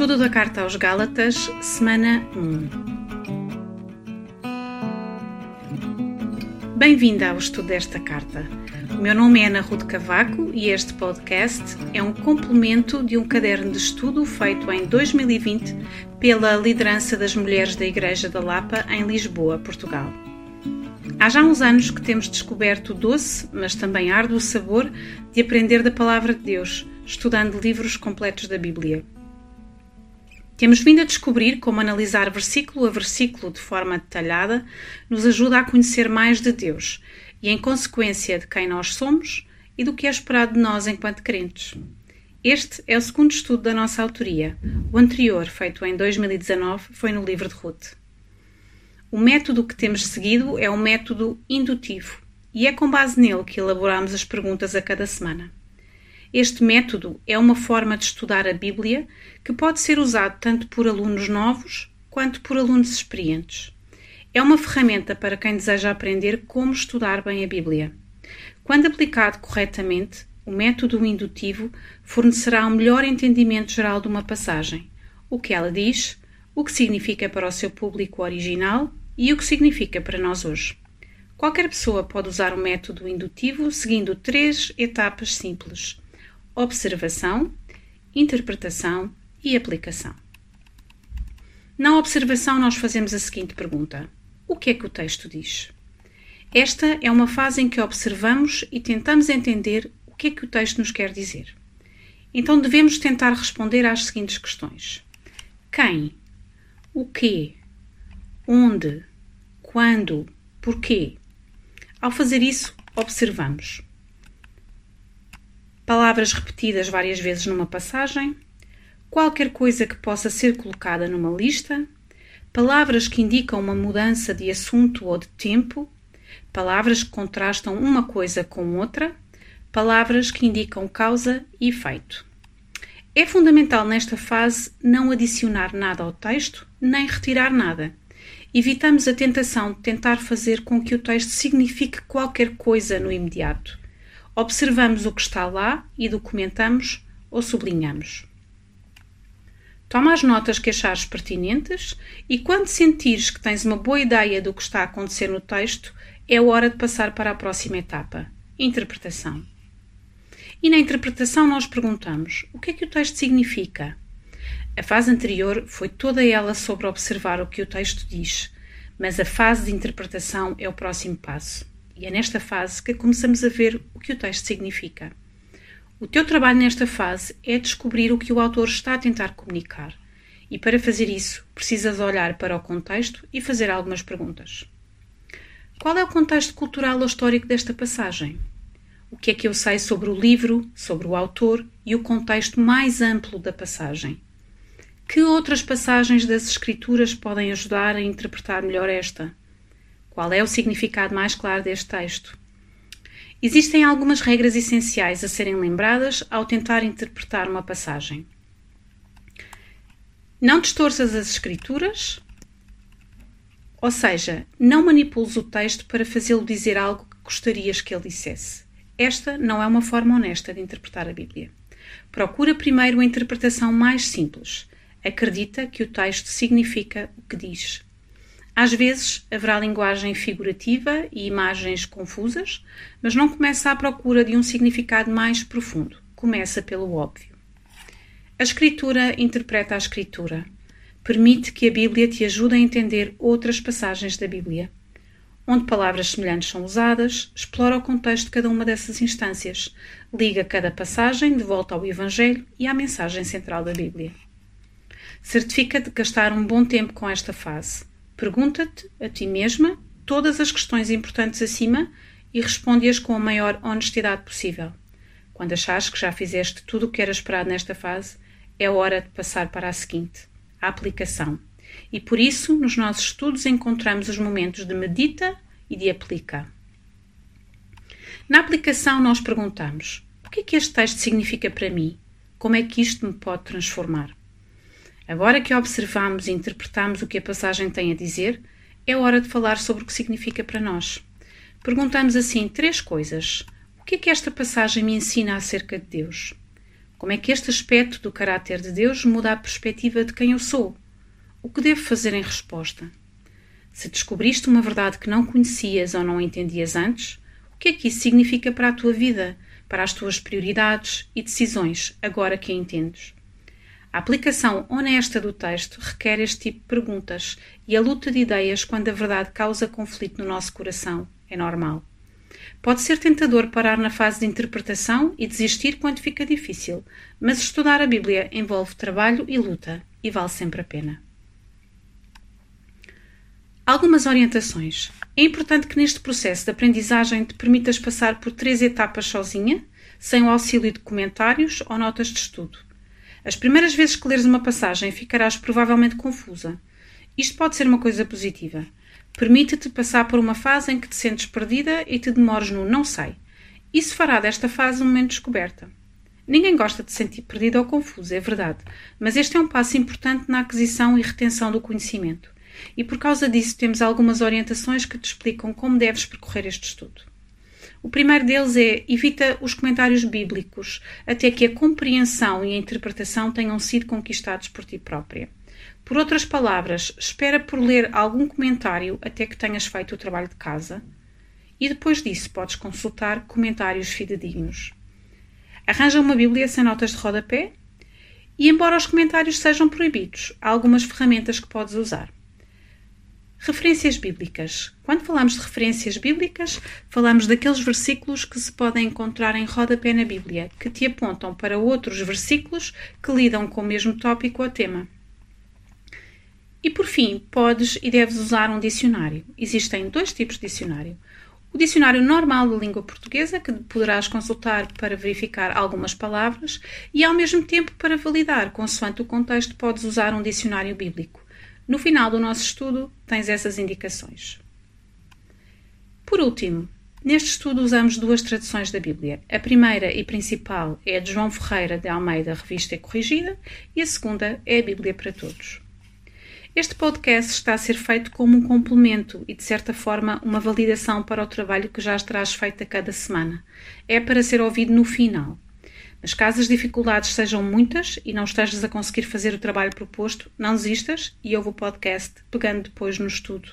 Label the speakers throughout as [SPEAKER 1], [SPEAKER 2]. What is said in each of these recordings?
[SPEAKER 1] Estudo da Carta aos Gálatas, semana 1. Bem-vinda ao estudo desta carta. O meu nome é Ana Rude Cavaco e este podcast é um complemento de um caderno de estudo feito em 2020 pela liderança das mulheres da Igreja da Lapa em Lisboa, Portugal. Há já uns anos que temos descoberto o doce, mas também árduo sabor de aprender da Palavra de Deus, estudando livros completos da Bíblia. Temos vindo a descobrir como analisar versículo a versículo de forma detalhada nos ajuda a conhecer mais de Deus e, em consequência, de quem nós somos e do que é esperado de nós enquanto crentes. Este é o segundo estudo da nossa autoria. O anterior, feito em 2019, foi no livro de Ruth. O método que temos seguido é o método indutivo e é com base nele que elaboramos as perguntas a cada semana. Este método é uma forma de estudar a Bíblia que pode ser usado tanto por alunos novos quanto por alunos experientes. É uma ferramenta para quem deseja aprender como estudar bem a Bíblia. Quando aplicado corretamente, o método indutivo fornecerá um melhor entendimento geral de uma passagem, o que ela diz, o que significa para o seu público original e o que significa para nós hoje. Qualquer pessoa pode usar o método indutivo seguindo três etapas simples: observação, interpretação e aplicação. Na observação, nós fazemos a seguinte pergunta: O que é que o texto diz? Esta é uma fase em que observamos e tentamos entender o que é que o texto nos quer dizer. Então devemos tentar responder às seguintes questões: Quem? O quê? Onde? quando, porquê. Ao fazer isso, observamos palavras repetidas várias vezes numa passagem, qualquer coisa que possa ser colocada numa lista, palavras que indicam uma mudança de assunto ou de tempo, palavras que contrastam uma coisa com outra, palavras que indicam causa e efeito. É fundamental nesta fase não adicionar nada ao texto nem retirar nada evitamos a tentação de tentar fazer com que o texto signifique qualquer coisa no imediato. Observamos o que está lá e documentamos ou sublinhamos. Toma as notas que achares pertinentes e, quando sentires que tens uma boa ideia do que está a acontecer no texto, é hora de passar para a próxima etapa interpretação. E na interpretação, nós perguntamos: o que é que o texto significa? A fase anterior foi toda ela sobre observar o que o texto diz, mas a fase de interpretação é o próximo passo. E é nesta fase que começamos a ver o que o texto significa. O teu trabalho nesta fase é descobrir o que o autor está a tentar comunicar. E para fazer isso, precisas olhar para o contexto e fazer algumas perguntas. Qual é o contexto cultural ou histórico desta passagem? O que é que eu sei sobre o livro, sobre o autor e o contexto mais amplo da passagem? Que outras passagens das Escrituras podem ajudar a interpretar melhor esta? Qual é o significado mais claro deste texto? Existem algumas regras essenciais a serem lembradas ao tentar interpretar uma passagem. Não distorças as Escrituras, ou seja, não manipules o texto para fazê-lo dizer algo que gostarias que ele dissesse. Esta não é uma forma honesta de interpretar a Bíblia. Procura primeiro a interpretação mais simples acredita que o texto significa o que diz. Às vezes haverá linguagem figurativa e imagens confusas, mas não começa à procura de um significado mais profundo. Começa pelo óbvio. A Escritura interpreta a Escritura. Permite que a Bíblia te ajude a entender outras passagens da Bíblia. Onde palavras semelhantes são usadas, explora o contexto de cada uma dessas instâncias, liga cada passagem de volta ao Evangelho e à mensagem central da Bíblia. Certifica-te de gastar um bom tempo com esta fase. Pergunta-te a ti mesma todas as questões importantes acima e responde-as com a maior honestidade possível. Quando achares que já fizeste tudo o que era esperado nesta fase, é hora de passar para a seguinte, a aplicação. E por isso, nos nossos estudos, encontramos os momentos de medita e de aplica. Na aplicação, nós perguntamos: o que é que este texto significa para mim? Como é que isto me pode transformar? Agora que observamos e interpretamos o que a passagem tem a dizer, é hora de falar sobre o que significa para nós. Perguntamos assim três coisas. O que é que esta passagem me ensina acerca de Deus? Como é que este aspecto do caráter de Deus muda a perspectiva de quem eu sou? O que devo fazer em resposta? Se descobriste uma verdade que não conhecias ou não entendias antes, o que é que isso significa para a tua vida, para as tuas prioridades e decisões, agora que a entendes? A aplicação honesta do texto requer este tipo de perguntas e a luta de ideias quando a verdade causa conflito no nosso coração é normal. Pode ser tentador parar na fase de interpretação e desistir quando fica difícil, mas estudar a Bíblia envolve trabalho e luta e vale sempre a pena. Algumas orientações. É importante que neste processo de aprendizagem te permitas passar por três etapas sozinha, sem o auxílio de comentários ou notas de estudo. As primeiras vezes que leres uma passagem ficarás provavelmente confusa. Isto pode ser uma coisa positiva. Permite-te passar por uma fase em que te sentes perdida e te demores no não sei. Isso fará desta fase um momento de descoberta. Ninguém gosta de se sentir perdido ou confuso, é verdade, mas este é um passo importante na aquisição e retenção do conhecimento. E por causa disso temos algumas orientações que te explicam como deves percorrer este estudo. O primeiro deles é evita os comentários bíblicos até que a compreensão e a interpretação tenham sido conquistados por ti própria. Por outras palavras, espera por ler algum comentário até que tenhas feito o trabalho de casa e depois disso podes consultar comentários fidedignos. Arranja uma Bíblia sem notas de rodapé e, embora os comentários sejam proibidos, há algumas ferramentas que podes usar. Referências bíblicas. Quando falamos de referências bíblicas, falamos daqueles versículos que se podem encontrar em rodapé na Bíblia, que te apontam para outros versículos que lidam com o mesmo tópico ou tema. E por fim, podes e deves usar um dicionário. Existem dois tipos de dicionário. O dicionário normal da língua portuguesa, que poderás consultar para verificar algumas palavras, e ao mesmo tempo para validar, consoante o contexto, podes usar um dicionário bíblico. No final do nosso estudo, tens essas indicações. Por último, neste estudo usamos duas traduções da Bíblia. A primeira e principal é a de João Ferreira de Almeida, Revista e Corrigida, e a segunda é a Bíblia para Todos. Este podcast está a ser feito como um complemento e, de certa forma, uma validação para o trabalho que já terás feito a cada semana. É para ser ouvido no final. Mas caso as dificuldades sejam muitas e não estejas a conseguir fazer o trabalho proposto, não desistas e ouve o podcast, pegando depois no estudo.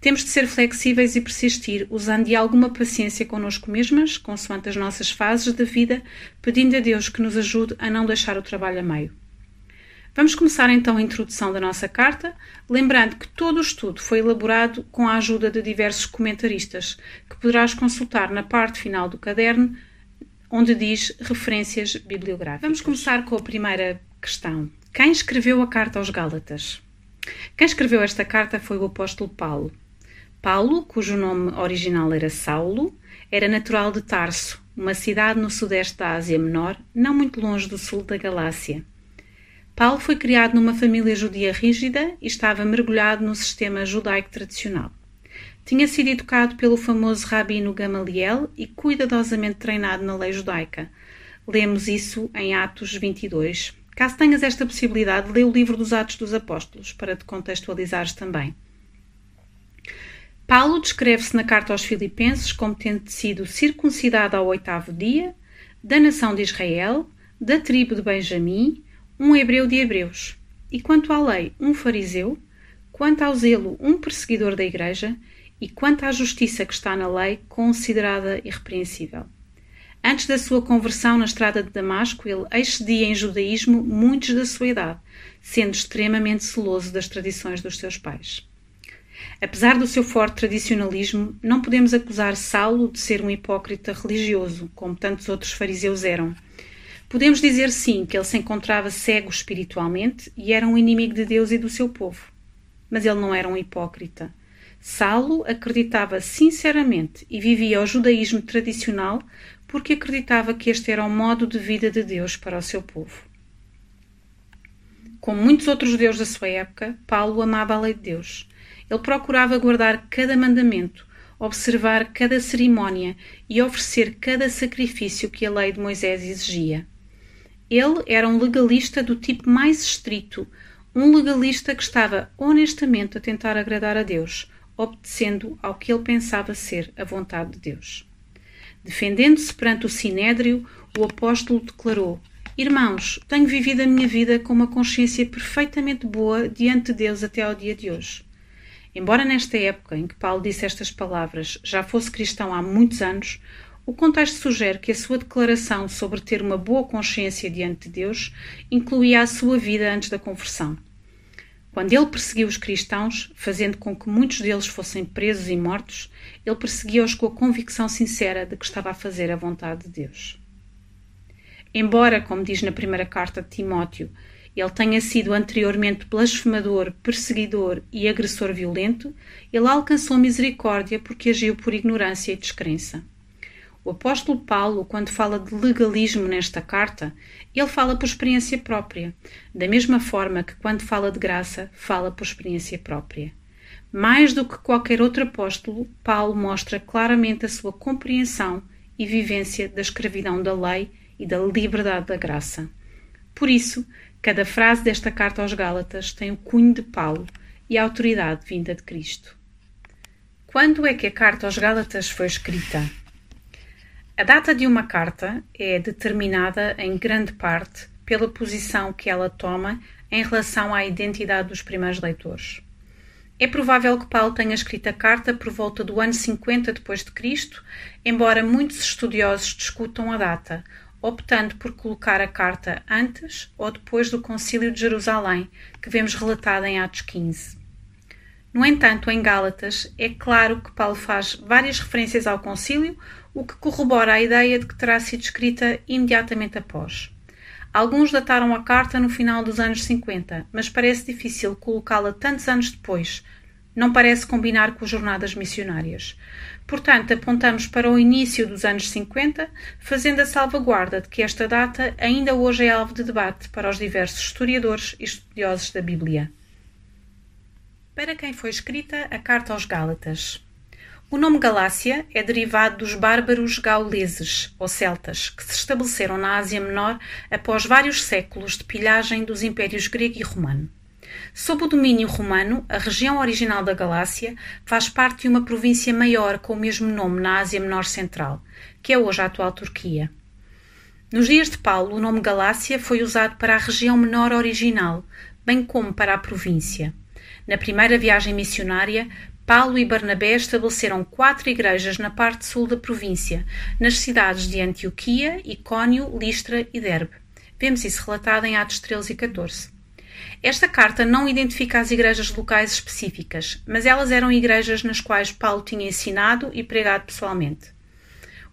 [SPEAKER 1] Temos de ser flexíveis e persistir, usando de alguma paciência connosco mesmas, consoante as nossas fases da vida, pedindo a Deus que nos ajude a não deixar o trabalho a meio. Vamos começar então a introdução da nossa carta, lembrando que todo o estudo foi elaborado com a ajuda de diversos comentaristas, que poderás consultar na parte final do caderno onde diz referências bibliográficas. Vamos começar com a primeira questão. Quem escreveu a carta aos Gálatas? Quem escreveu esta carta foi o apóstolo Paulo. Paulo, cujo nome original era Saulo, era natural de Tarso, uma cidade no sudeste da Ásia Menor, não muito longe do sul da Galácia. Paulo foi criado numa família judia rígida e estava mergulhado no sistema judaico tradicional. Tinha sido educado pelo famoso rabino Gamaliel e cuidadosamente treinado na lei judaica. Lemos isso em Atos 22. Caso tenhas esta possibilidade, lê o livro dos Atos dos Apóstolos, para te contextualizares também. Paulo descreve-se na carta aos Filipenses como tendo sido circuncidado ao oitavo dia, da nação de Israel, da tribo de Benjamim, um hebreu de hebreus, e quanto à lei, um fariseu, quanto ao zelo, um perseguidor da igreja, e quanto à justiça que está na lei, considerada irrepreensível. Antes da sua conversão na estrada de Damasco, ele excedia em judaísmo muitos da sua idade, sendo extremamente celoso das tradições dos seus pais. Apesar do seu forte tradicionalismo, não podemos acusar Saulo de ser um hipócrita religioso, como tantos outros fariseus eram. Podemos dizer sim que ele se encontrava cego espiritualmente e era um inimigo de Deus e do seu povo. Mas ele não era um hipócrita. Saulo acreditava sinceramente e vivia o judaísmo tradicional porque acreditava que este era o modo de vida de Deus para o seu povo. Como muitos outros judeus da sua época, Paulo amava a lei de Deus. Ele procurava guardar cada mandamento, observar cada cerimónia e oferecer cada sacrifício que a lei de Moisés exigia. Ele era um legalista do tipo mais estrito, um legalista que estava honestamente a tentar agradar a Deus, obedecendo ao que ele pensava ser a vontade de Deus. Defendendo-se perante o sinédrio, o apóstolo declarou: Irmãos, tenho vivido a minha vida com uma consciência perfeitamente boa diante de Deus até ao dia de hoje. Embora nesta época em que Paulo disse estas palavras já fosse cristão há muitos anos, o contexto sugere que a sua declaração sobre ter uma boa consciência diante de Deus incluía a sua vida antes da conversão. Quando ele perseguiu os cristãos, fazendo com que muitos deles fossem presos e mortos, ele perseguia-os com a convicção sincera de que estava a fazer a vontade de Deus. Embora, como diz na primeira carta de Timóteo, ele tenha sido anteriormente blasfemador, perseguidor e agressor violento, ele alcançou misericórdia porque agiu por ignorância e descrença. O apóstolo Paulo, quando fala de legalismo nesta carta, ele fala por experiência própria, da mesma forma que quando fala de graça, fala por experiência própria. Mais do que qualquer outro apóstolo, Paulo mostra claramente a sua compreensão e vivência da escravidão da lei e da liberdade da graça. Por isso, cada frase desta carta aos Gálatas tem o cunho de Paulo e a autoridade vinda de Cristo. Quando é que a carta aos Gálatas foi escrita? A data de uma carta é determinada em grande parte pela posição que ela toma em relação à identidade dos primeiros leitores. É provável que Paulo tenha escrito a carta por volta do ano 50 depois de Cristo, embora muitos estudiosos discutam a data, optando por colocar a carta antes ou depois do Concílio de Jerusalém, que vemos relatada em Atos 15. No entanto, em Gálatas, é claro que Paulo faz várias referências ao concílio, o que corrobora a ideia de que terá sido escrita imediatamente após. Alguns dataram a carta no final dos anos 50, mas parece difícil colocá-la tantos anos depois. Não parece combinar com as jornadas missionárias. Portanto, apontamos para o início dos anos 50, fazendo a salvaguarda de que esta data ainda hoje é alvo de debate para os diversos historiadores e estudiosos da Bíblia. Para quem foi escrita a Carta aos Gálatas? O nome Galácia é derivado dos bárbaros gauleses, ou celtas, que se estabeleceram na Ásia Menor após vários séculos de pilhagem dos impérios grego e romano. Sob o domínio romano, a região original da Galácia faz parte de uma província maior com o mesmo nome na Ásia Menor Central, que é hoje a atual Turquia. Nos dias de Paulo, o nome Galácia foi usado para a região menor original, bem como para a província. Na primeira viagem missionária, Paulo e Barnabé estabeleceram quatro igrejas na parte sul da província, nas cidades de Antioquia, Icónio, Listra e Derbe. Vemos isso relatado em Atos 13 e 14. Esta carta não identifica as igrejas locais específicas, mas elas eram igrejas nas quais Paulo tinha ensinado e pregado pessoalmente.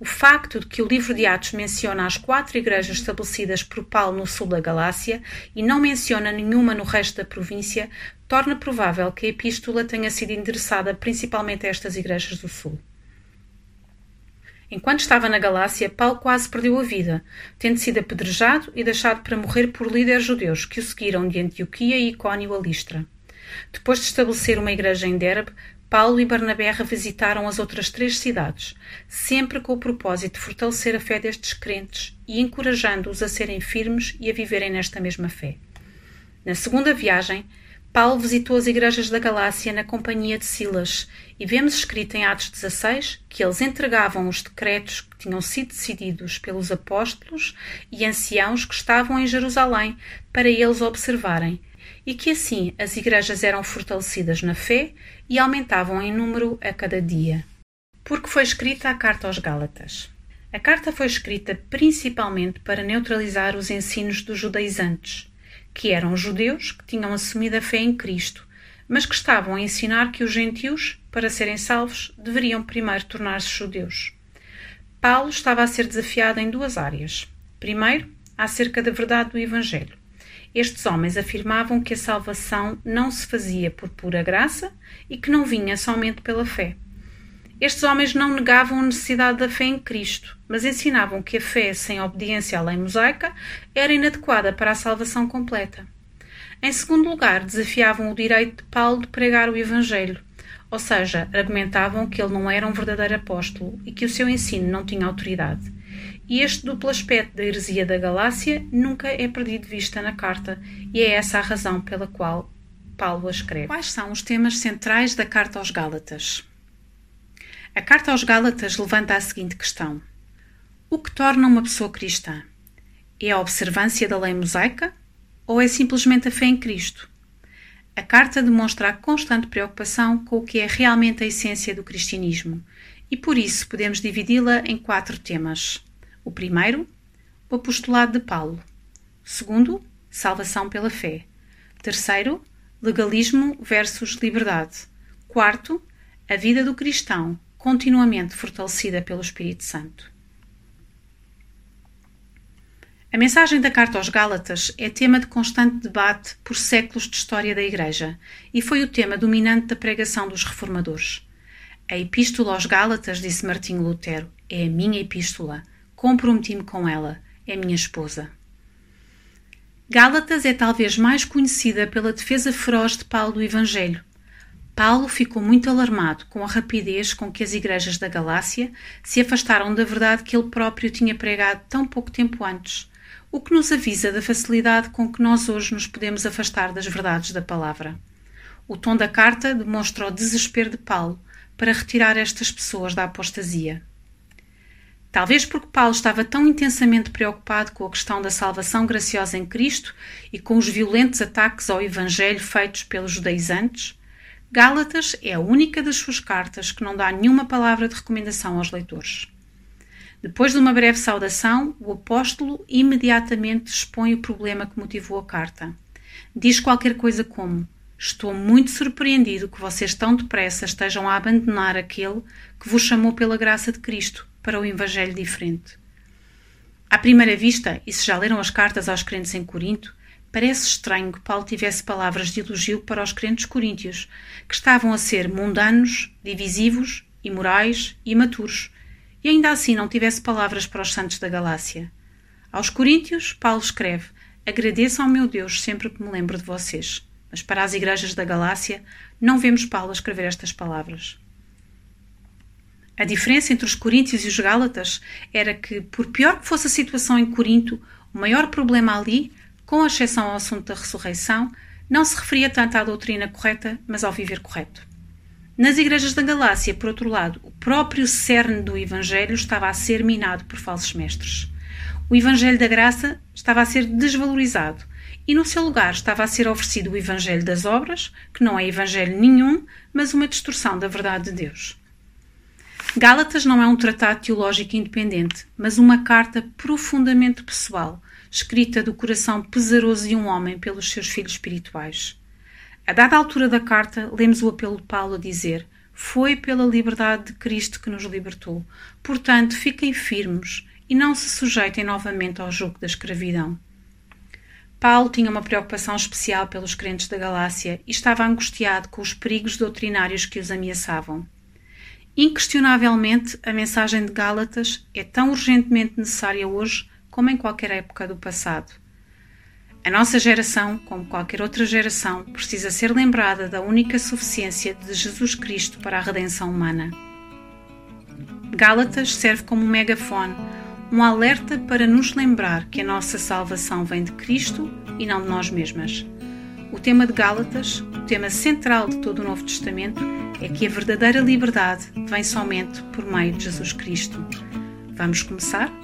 [SPEAKER 1] O facto de que o livro de Atos menciona as quatro igrejas estabelecidas por Paulo no sul da Galácia e não menciona nenhuma no resto da província torna provável que a epístola tenha sido endereçada principalmente a estas igrejas do sul. Enquanto estava na Galácia, Paulo quase perdeu a vida, tendo sido apedrejado e deixado para morrer por líderes judeus que o seguiram de Antioquia e Icónio a Listra. Depois de estabelecer uma igreja em Derbe, Paulo e Barnabé revisitaram as outras três cidades, sempre com o propósito de fortalecer a fé destes crentes e encorajando-os a serem firmes e a viverem nesta mesma fé. Na segunda viagem, Paulo visitou as igrejas da Galácia na companhia de Silas e vemos escrito em Atos 16 que eles entregavam os decretos que tinham sido decididos pelos apóstolos e anciãos que estavam em Jerusalém para eles observarem e que assim as igrejas eram fortalecidas na fé e aumentavam em número a cada dia. Porque foi escrita a carta aos Gálatas. A carta foi escrita principalmente para neutralizar os ensinos dos judaizantes que eram judeus que tinham assumido a fé em Cristo, mas que estavam a ensinar que os gentios, para serem salvos, deveriam primeiro tornar-se judeus. Paulo estava a ser desafiado em duas áreas. Primeiro, acerca da verdade do Evangelho. Estes homens afirmavam que a salvação não se fazia por pura graça e que não vinha somente pela fé. Estes homens não negavam a necessidade da fé em Cristo, mas ensinavam que a fé sem obediência à lei mosaica era inadequada para a salvação completa. Em segundo lugar, desafiavam o direito de Paulo de pregar o Evangelho, ou seja, argumentavam que ele não era um verdadeiro apóstolo e que o seu ensino não tinha autoridade. E este duplo aspecto da heresia da Galácia nunca é perdido de vista na carta, e é essa a razão pela qual Paulo a escreve. Quais são os temas centrais da carta aos Gálatas? A carta aos Gálatas levanta a seguinte questão: O que torna uma pessoa cristã? É a observância da lei mosaica ou é simplesmente a fé em Cristo? A carta demonstra a constante preocupação com o que é realmente a essência do cristianismo e por isso podemos dividi-la em quatro temas. O primeiro, o apostolado de Paulo. Segundo, salvação pela fé. Terceiro, legalismo versus liberdade. Quarto, a vida do cristão, continuamente fortalecida pelo Espírito Santo. A mensagem da carta aos Gálatas é tema de constante debate por séculos de história da Igreja e foi o tema dominante da pregação dos reformadores. A Epístola aos Gálatas, disse Martinho Lutero, é a minha epístola. Comprometi-me com ela. É minha esposa. Gálatas é talvez mais conhecida pela defesa feroz de Paulo do Evangelho. Paulo ficou muito alarmado com a rapidez com que as igrejas da Galácia se afastaram da verdade que ele próprio tinha pregado tão pouco tempo antes o que nos avisa da facilidade com que nós hoje nos podemos afastar das verdades da palavra. O tom da carta demonstra o desespero de Paulo para retirar estas pessoas da apostasia. Talvez porque Paulo estava tão intensamente preocupado com a questão da salvação graciosa em Cristo e com os violentos ataques ao Evangelho feitos pelos judaizantes, Gálatas é a única das suas cartas que não dá nenhuma palavra de recomendação aos leitores. Depois de uma breve saudação, o apóstolo imediatamente expõe o problema que motivou a carta. Diz qualquer coisa como: Estou muito surpreendido que vocês tão depressa estejam a abandonar aquele que vos chamou pela graça de Cristo para o Evangelho diferente. À primeira vista, e se já leram as cartas aos crentes em Corinto, parece estranho que Paulo tivesse palavras de elogio para os crentes coríntios, que estavam a ser mundanos, divisivos, imorais e imaturos, e ainda assim não tivesse palavras para os santos da Galácia. Aos Coríntios, Paulo escreve: Agradeço ao meu Deus sempre que me lembro de vocês. Mas para as igrejas da Galácia, não vemos Paulo escrever estas palavras. A diferença entre os Coríntios e os Gálatas era que, por pior que fosse a situação em Corinto, o maior problema ali, com exceção ao assunto da ressurreição, não se referia tanto à doutrina correta, mas ao viver correto. Nas igrejas da Galácia, por outro lado, o próprio cerne do Evangelho estava a ser minado por falsos mestres. O Evangelho da Graça estava a ser desvalorizado e, no seu lugar, estava a ser oferecido o Evangelho das Obras, que não é Evangelho nenhum, mas uma distorção da verdade de Deus. Gálatas não é um tratado teológico independente, mas uma carta profundamente pessoal, escrita do coração pesaroso de um homem pelos seus filhos espirituais. A dada altura da carta, lemos o apelo de Paulo a dizer: Foi pela liberdade de Cristo que nos libertou. Portanto, fiquem firmes e não se sujeitem novamente ao jugo da escravidão. Paulo tinha uma preocupação especial pelos crentes da Galácia e estava angustiado com os perigos doutrinários que os ameaçavam. Inquestionavelmente, a mensagem de Gálatas é tão urgentemente necessária hoje como em qualquer época do passado. A nossa geração, como qualquer outra geração, precisa ser lembrada da única suficiência de Jesus Cristo para a redenção humana. Gálatas serve como um megafone, um alerta para nos lembrar que a nossa salvação vem de Cristo e não de nós mesmas. O tema de Gálatas, tema central de todo o Novo Testamento, é que a verdadeira liberdade vem somente por meio de Jesus Cristo. Vamos começar?